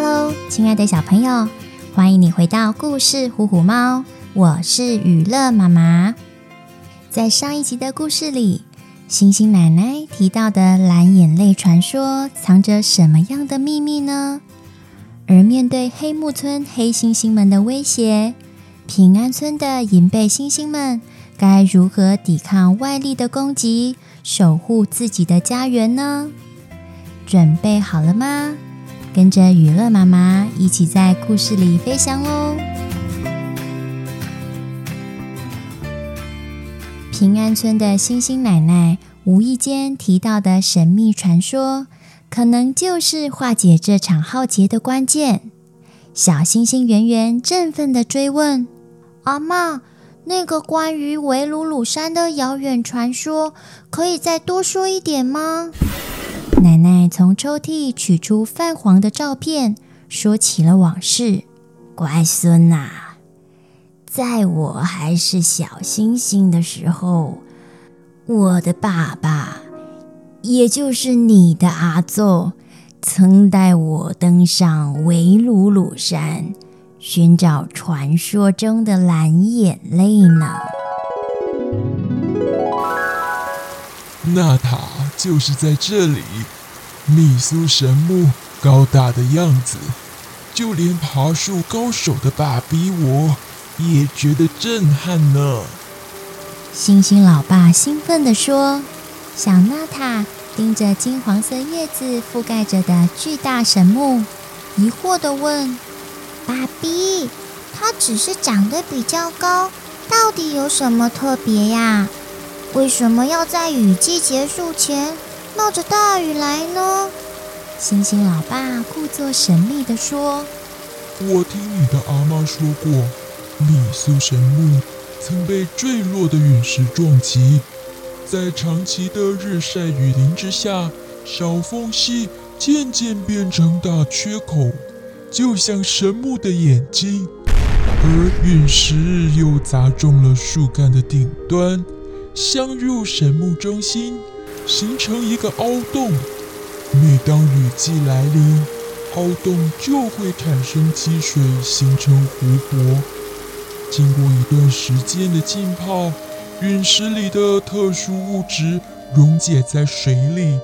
Hello，亲爱的小朋友，欢迎你回到故事《虎虎猫》，我是雨乐妈妈。在上一集的故事里，星星奶奶提到的蓝眼泪传说藏着什么样的秘密呢？而面对黑木村黑猩猩们的威胁，平安村的银背猩猩们该如何抵抗外力的攻击，守护自己的家园呢？准备好了吗？跟着雨乐妈妈一起在故事里飞翔喽！平安村的星星奶奶无意间提到的神秘传说，可能就是化解这场浩劫的关键。小星星圆圆振奋的追问：“阿嬷，那个关于维鲁鲁山的遥远传说，可以再多说一点吗？”奶奶从抽屉取出泛黄的照片，说起了往事。乖孙呐，在我还是小星星的时候，我的爸爸，也就是你的阿祖，曾带我登上维鲁鲁山，寻找传说中的蓝眼泪呢。娜塔就是在这里，密苏神木高大的样子，就连爬树高手的爸比我也觉得震撼呢。猩猩老爸兴奋地说：“小娜塔盯着金黄色叶子覆盖着的巨大神木，疑惑地问：‘爸比，它只是长得比较高，到底有什么特别呀？’”为什么要在雨季结束前冒着大雨来呢？星星老爸故作神秘地说：“我听你的阿妈说过，米苏神木曾被坠落的陨石撞击，在长期的日晒雨淋之下，小缝隙渐渐变成大缺口，就像神木的眼睛，而陨石又砸中了树干的顶端。”镶入神木中心，形成一个凹洞。每当雨季来临，凹洞就会产生积水，形成湖泊。经过一段时间的浸泡，陨石里的特殊物质溶解在水里，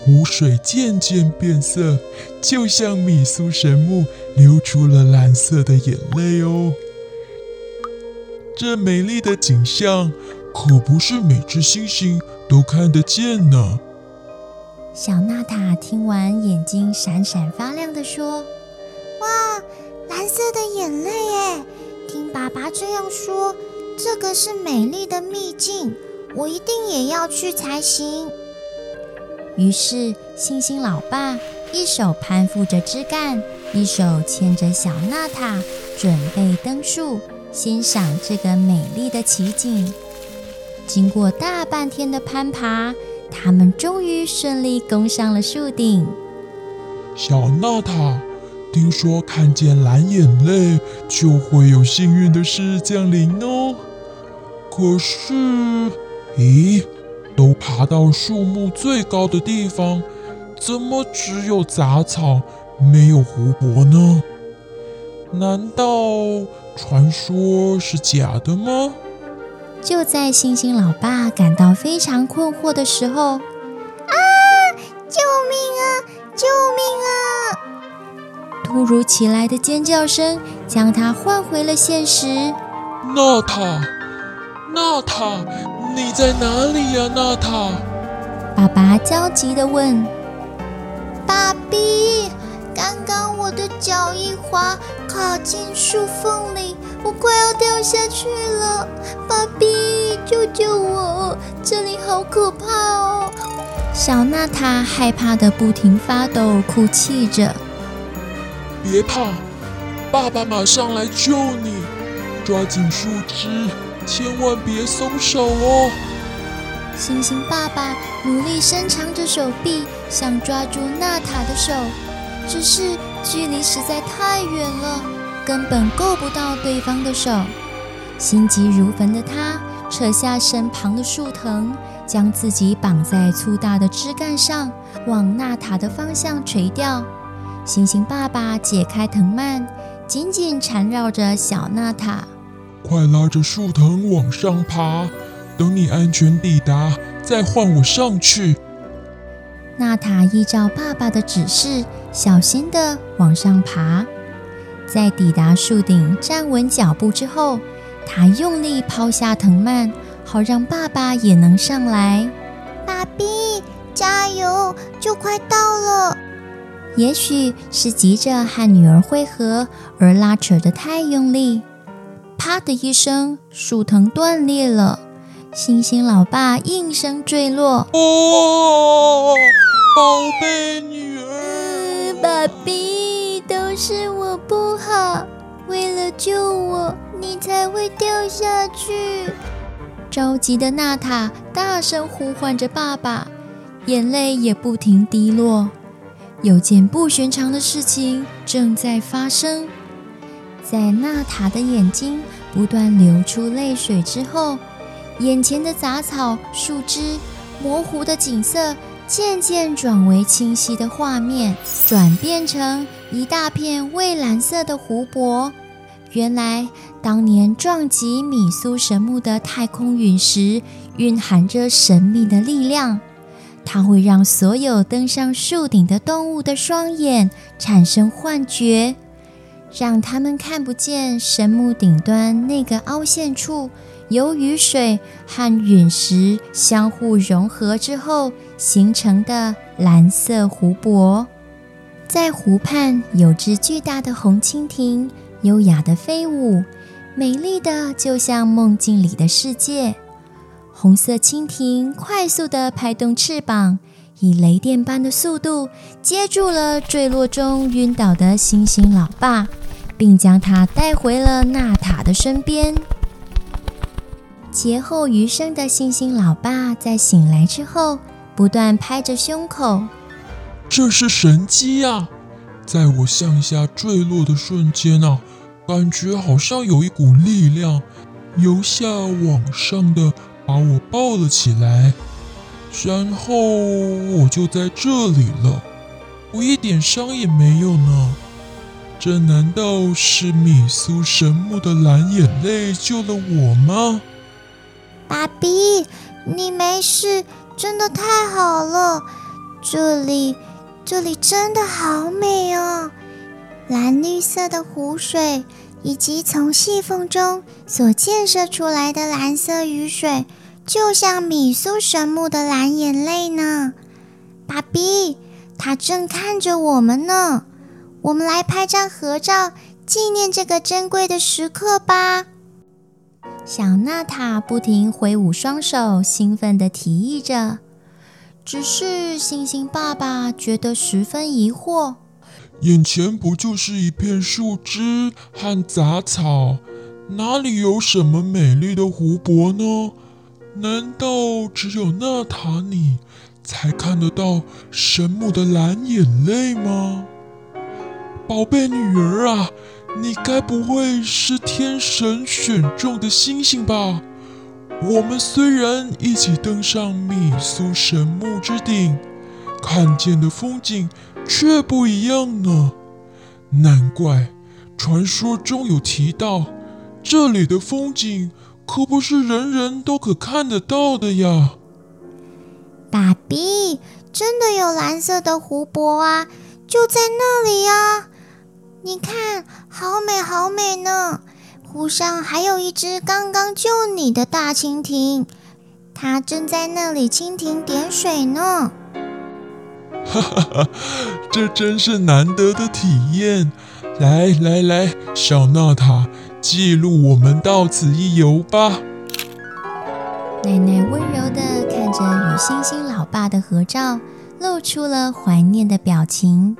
湖水渐渐变色，就像米苏神木流出了蓝色的眼泪哦。这美丽的景象。可不是每只星星都看得见呢。小娜塔听完，眼睛闪闪发亮地说：“哇，蓝色的眼泪耶！听爸爸这样说，这个是美丽的秘境，我一定也要去才行。”于是，星星老爸一手攀附着枝干，一手牵着小娜塔，准备登树，欣赏这个美丽的奇景。经过大半天的攀爬，他们终于顺利攻上了树顶。小娜塔，听说看见蓝眼泪就会有幸运的事降临哦。可是，咦，都爬到树木最高的地方，怎么只有杂草，没有湖泊呢？难道传说是假的吗？就在星星老爸感到非常困惑的时候，啊！救命啊！救命啊！突如其来的尖叫声将他唤回了现实。娜塔，娜塔，你在哪里呀？娜塔！爸爸焦急地问。爸比，刚刚我的脚一滑，卡进树缝里。我快要掉下去了，爸比，救救我！这里好可怕哦！小娜塔害怕的不停发抖，哭泣着。别怕，爸爸马上来救你！抓紧树枝，千万别松手哦！星星爸爸努力伸长着手臂，想抓住娜塔的手，只是距离实在太远了。根本够不到对方的手，心急如焚的他扯下身旁的树藤，将自己绑在粗大的枝干上，往纳塔的方向垂钓。星星爸爸解开藤蔓，紧紧缠绕着小纳塔。快拉着树藤往上爬，等你安全抵达，再换我上去。纳塔依照爸爸的指示，小心地往上爬。在抵达树顶站稳脚步之后，他用力抛下藤蔓，好让爸爸也能上来。爸比，加油，就快到了。也许是急着和女儿会合而拉扯得太用力，啪的一声，树藤断裂了，星星老爸应声坠落。哦，宝贝女儿，嗯，爸比，都是我不好，为了救我，你才会掉下去。着急的娜塔大声呼唤着爸爸，眼泪也不停滴落。有件不寻常的事情正在发生，在娜塔的眼睛不断流出泪水之后，眼前的杂草、树枝、模糊的景色渐渐转为清晰的画面，转变成一大片蔚蓝色的湖泊。原来，当年撞击米苏神木的太空陨石蕴含着神秘的力量。它会让所有登上树顶的动物的双眼产生幻觉，让他们看不见神木顶端那个凹陷处，由雨水和陨石相互融合之后形成的蓝色湖泊。在湖畔有只巨大的红蜻蜓，优雅地飞舞，美丽的就像梦境里的世界。红色蜻蜓快速地拍动翅膀，以雷电般的速度接住了坠落中晕倒的星星老爸，并将他带回了娜塔的身边。劫后余生的星星老爸在醒来之后，不断拍着胸口：“这是神机呀！在我向下坠落的瞬间啊，感觉好像有一股力量由下往上的。”把我抱了起来，然后我就在这里了，我一点伤也没有呢。这难道是米苏神木的蓝眼泪救了我吗？爸比，你没事，真的太好了。这里，这里真的好美哦，蓝绿色的湖水，以及从细缝中所溅射出来的蓝色雨水。就像米苏神木的蓝眼泪呢，爸比，他正看着我们呢。我们来拍张合照，纪念这个珍贵的时刻吧。小娜塔不停挥舞双手，兴奋地提议着。只是星星爸爸觉得十分疑惑：眼前不就是一片树枝和杂草，哪里有什么美丽的湖泊呢？难道只有纳塔你才看得到神木的蓝眼泪吗？宝贝女儿啊，你该不会是天神选中的星星吧？我们虽然一起登上米苏神木之顶，看见的风景却不一样呢。难怪传说中有提到这里的风景。可不是人人都可看得到的呀！爸比，真的有蓝色的湖泊啊，就在那里呀！你看，好美好美呢！湖上还有一只刚刚救你的大蜻蜓，它正在那里蜻蜓点水呢。哈哈哈，这真是难得的体验！来来来，小娜塔。记录我们到此一游吧。奶奶温柔地看着与星星老爸的合照，露出了怀念的表情。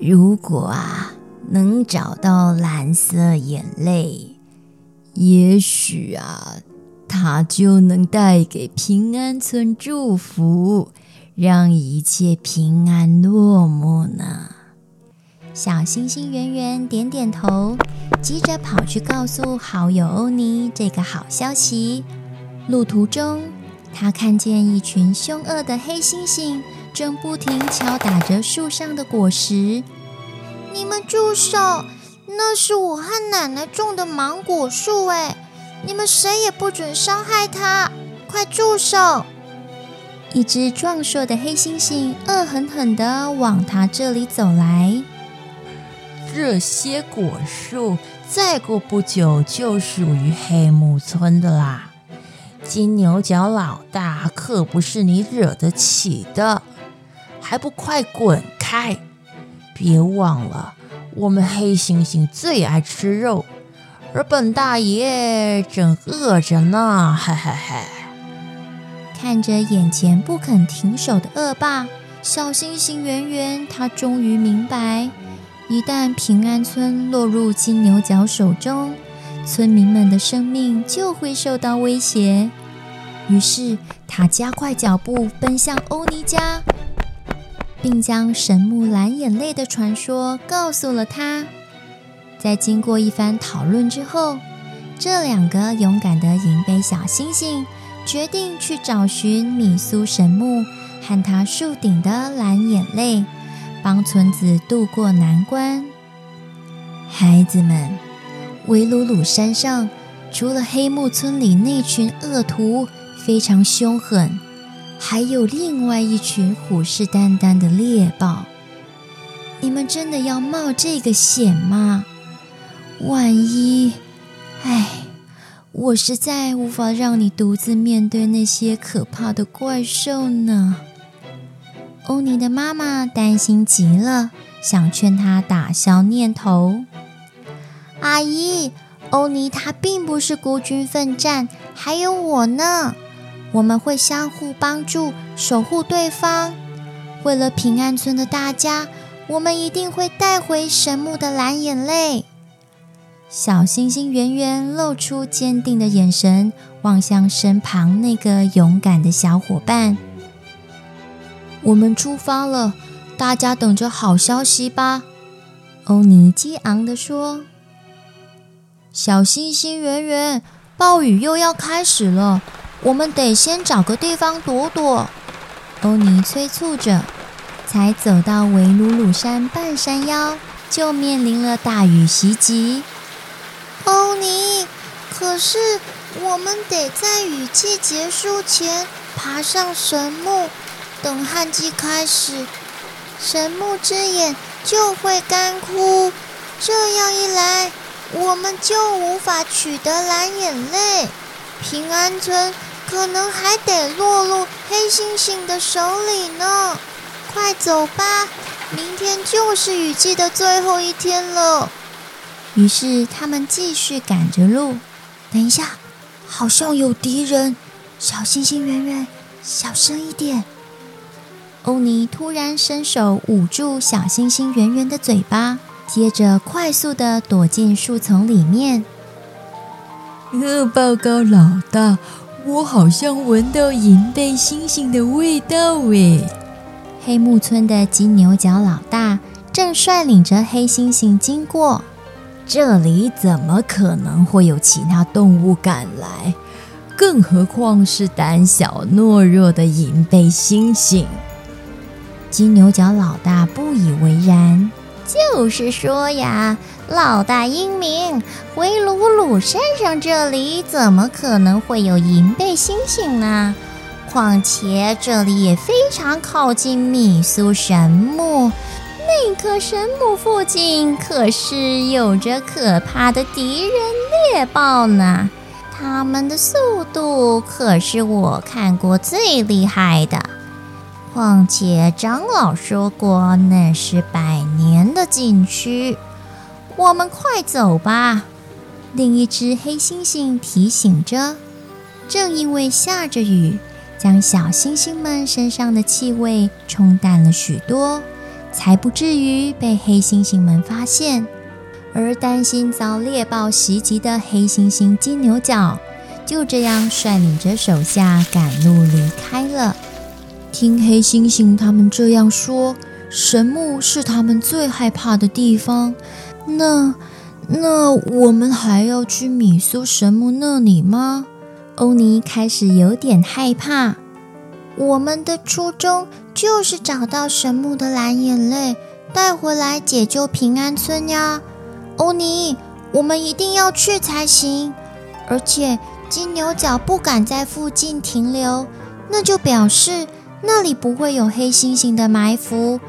如果啊，能找到蓝色眼泪，也许啊，它就能带给平安村祝福，让一切平安落幕呢。小星星圆圆点点头，急着跑去告诉好友欧尼这个好消息。路途中，他看见一群凶恶的黑猩猩正不停敲打着树上的果实。你们住手！那是我和奶奶种的芒果树，哎，你们谁也不准伤害它！快住手！一只壮硕的黑猩猩恶狠狠地往他这里走来。这些果树再过不久就属于黑木村的啦。金牛角老大可不是你惹得起的，还不快滚开！别忘了，我们黑猩猩最爱吃肉，而本大爷正饿着呢。嘿嘿嘿！看着眼前不肯停手的恶霸，小猩猩圆圆他终于明白，一旦平安村落入金牛角手中，村民们的生命就会受到威胁。于是他加快脚步奔向欧尼家，并将神木蓝眼泪的传说告诉了他。在经过一番讨论之后，这两个勇敢的银背小猩猩决定去找寻米苏神木和他树顶的蓝眼泪，帮村子渡过难关。孩子们，维鲁鲁山上除了黑木村里那群恶徒，非常凶狠，还有另外一群虎视眈眈的猎豹。你们真的要冒这个险吗？万一……唉，我实在无法让你独自面对那些可怕的怪兽呢。欧尼的妈妈担心极了，想劝他打消念头。阿姨，欧尼他并不是孤军奋战，还有我呢。我们会相互帮助，守护对方。为了平安村的大家，我们一定会带回神木的蓝眼泪。小星星圆圆露出坚定的眼神，望向身旁那个勇敢的小伙伴。我们出发了，大家等着好消息吧。欧尼激昂地说：“小星星圆圆，暴雨又要开始了。”我们得先找个地方躲躲，欧尼催促着。才走到维鲁鲁山半山腰，就面临了大雨袭击。欧尼，可是我们得在雨季结束前爬上神木，等旱季开始，神木之眼就会干枯，这样一来，我们就无法取得蓝眼泪。平安村。可能还得落入黑猩猩的手里呢！快走吧，明天就是雨季的最后一天了。于是他们继续赶着路。等一下，好像有敌人！小星星圆圆，小声一点。欧尼突然伸手捂住小星星圆圆的嘴巴，接着快速地躲进树丛里面。报告老大。我好像闻到银背猩猩的味道诶！黑木村的金牛角老大正率领着黑猩猩经过，这里怎么可能会有其他动物赶来？更何况是胆小懦弱的银背猩猩。金牛角老大不以为然。就是说呀，老大英明，回鲁鲁山上这里怎么可能会有银背猩猩呢？况且这里也非常靠近米苏神木，那棵神木附近可是有着可怕的敌人猎豹呢，他们的速度可是我看过最厉害的。况且长老说过，那是百年的禁区。我们快走吧。另一只黑猩猩提醒着。正因为下着雨，将小猩猩们身上的气味冲淡了许多，才不至于被黑猩猩们发现。而担心遭猎豹袭击的黑猩猩金牛角，就这样率领着手下赶路离开了。听黑猩猩他们这样说，神木是他们最害怕的地方。那那我们还要去米苏神木那里吗？欧尼开始有点害怕。我们的初衷就是找到神木的蓝眼泪，带回来解救平安村呀！欧尼，我们一定要去才行。而且金牛角不敢在附近停留，那就表示那里不会有黑猩猩的埋伏。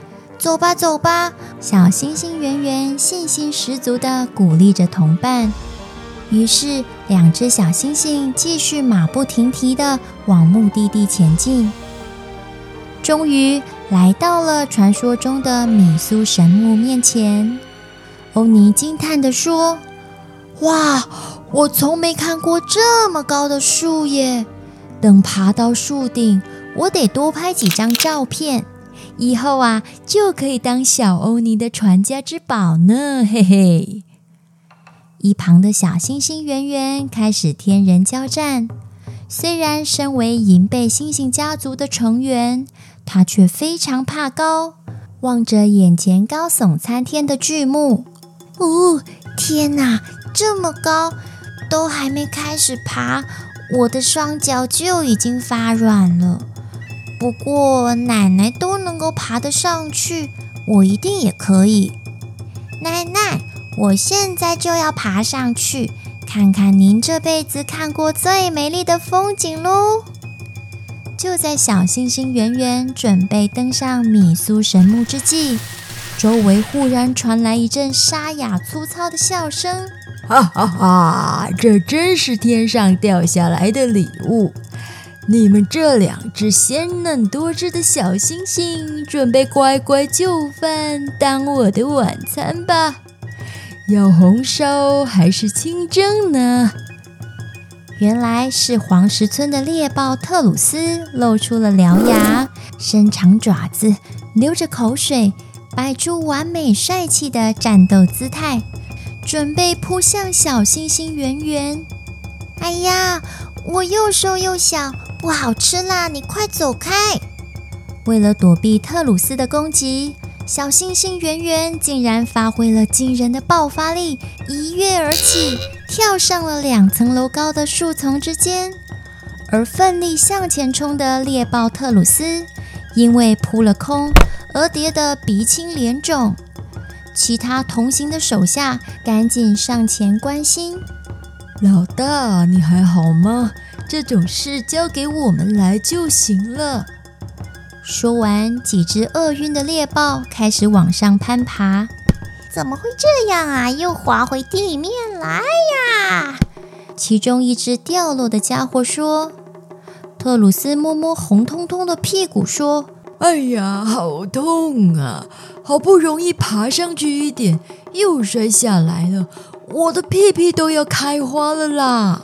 走吧，走吧！小星星圆圆信心十足地鼓励着同伴。于是，两只小星星继续马不停蹄地往目的地前进。终于来到了传说中的米苏神木面前。欧尼惊叹地说：“哇，我从没看过这么高的树耶！等爬到树顶，我得多拍几张照片。”以后啊，就可以当小欧尼的传家之宝呢，嘿嘿。一旁的小猩猩圆圆开始天人交战，虽然身为银背猩猩家族的成员，他却非常怕高。望着眼前高耸参天的巨木，哦，天哪，这么高，都还没开始爬，我的双脚就已经发软了。不过奶奶都能够爬得上去，我一定也可以。奶奶，我现在就要爬上去，看看您这辈子看过最美丽的风景喽！就在小星星圆圆准备登上米苏神木之际，周围忽然传来一阵沙哑粗糙的笑声：“哈哈哈！这真是天上掉下来的礼物。”你们这两只鲜嫩多汁的小星星，准备乖乖就范当我的晚餐吧。要红烧还是清蒸呢？原来是黄石村的猎豹特鲁斯露出了獠牙，伸长爪子，流着口水，摆出完美帅气的战斗姿态，准备扑向小星星圆圆。哎呀，我又瘦又小。不好吃啦！你快走开！为了躲避特鲁斯的攻击，小星星圆圆竟然发挥了惊人的爆发力，一跃而起，跳上了两层楼高的树丛之间。而奋力向前冲的猎豹特鲁斯，因为扑了空而跌得鼻青脸肿。其他同行的手下赶紧上前关心：“老大，你还好吗？”这种事交给我们来就行了。说完，几只饿晕的猎豹开始往上攀爬。怎么会这样啊？又滑回地面来呀！其中一只掉落的家伙说：“特鲁斯摸摸红彤彤的屁股说：‘哎呀，好痛啊！好不容易爬上去一点，又摔下来了，我的屁屁都要开花了啦！’”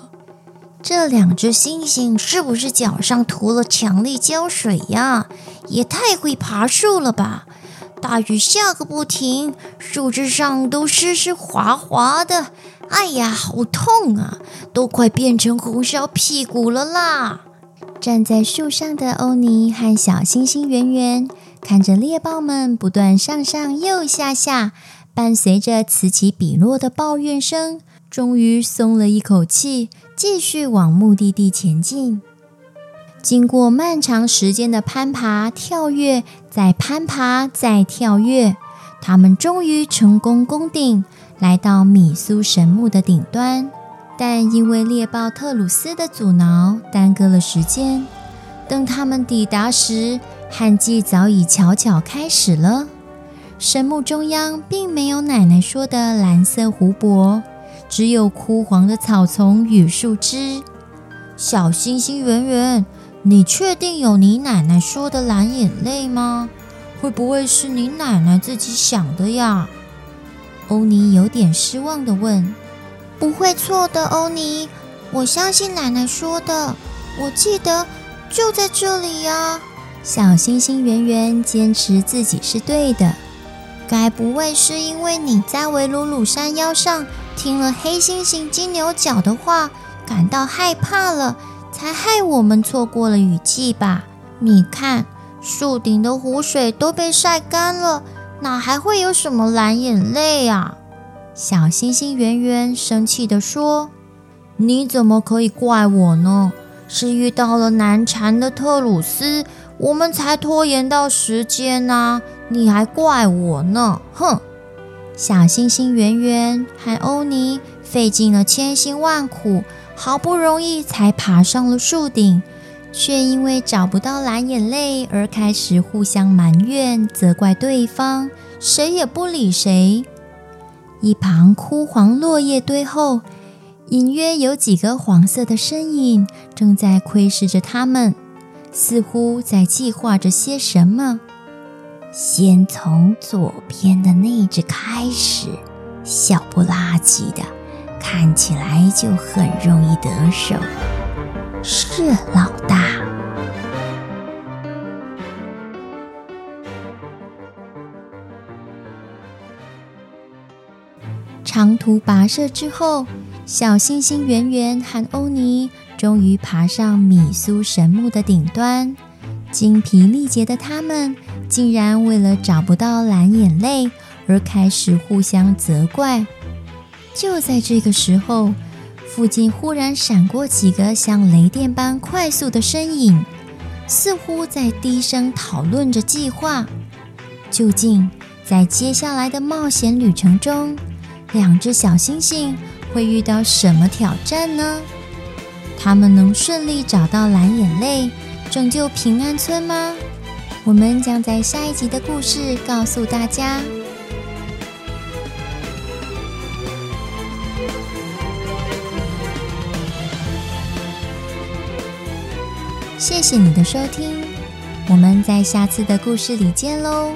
这两只猩猩是不是脚上涂了强力胶水呀？也太会爬树了吧！大雨下个不停，树枝上都湿湿滑滑的。哎呀，好痛啊！都快变成红烧屁股了啦！站在树上的欧尼和小猩猩圆圆看着猎豹们不断上上又下下，伴随着此起彼落的抱怨声。终于松了一口气，继续往目的地前进。经过漫长时间的攀爬、跳跃，再攀爬、再跳跃，他们终于成功攻顶，来到米苏神木的顶端。但因为猎豹特鲁斯的阻挠，耽搁了时间。等他们抵达时，旱季早已悄悄开始了。神木中央并没有奶奶说的蓝色湖泊。只有枯黄的草丛与树枝。小星星圆圆，你确定有你奶奶说的蓝眼泪吗？会不会是你奶奶自己想的呀？欧尼有点失望地问。不会错的，欧尼，我相信奶奶说的。我记得就在这里呀。小星星圆圆坚持自己是对的。该不会是因为你在维鲁鲁山腰上听了黑猩猩金牛角的话，感到害怕了，才害我们错过了雨季吧？你看，树顶的湖水都被晒干了，哪还会有什么蓝眼泪啊？小猩猩圆圆生气地说：“你怎么可以怪我呢？是遇到了难缠的特鲁斯，我们才拖延到时间啊！你还怪我呢！哼！小星星圆圆和欧尼费尽了千辛万苦，好不容易才爬上了树顶，却因为找不到蓝眼泪而开始互相埋怨、责怪对方，谁也不理谁。一旁枯黄落叶堆后，隐约有几个黄色的身影正在窥视着他们，似乎在计划着些什么。先从左边的那只开始，小不拉几的，看起来就很容易得手。是老大。长途跋涉之后，小星星圆圆和欧尼终于爬上米苏神木的顶端。精疲力竭的他们，竟然为了找不到蓝眼泪而开始互相责怪。就在这个时候，附近忽然闪过几个像雷电般快速的身影，似乎在低声讨论着计划。究竟在接下来的冒险旅程中，两只小星星会遇到什么挑战呢？他们能顺利找到蓝眼泪，拯救平安村吗？我们将在下一集的故事告诉大家。谢谢你的收听，我们在下次的故事里见喽。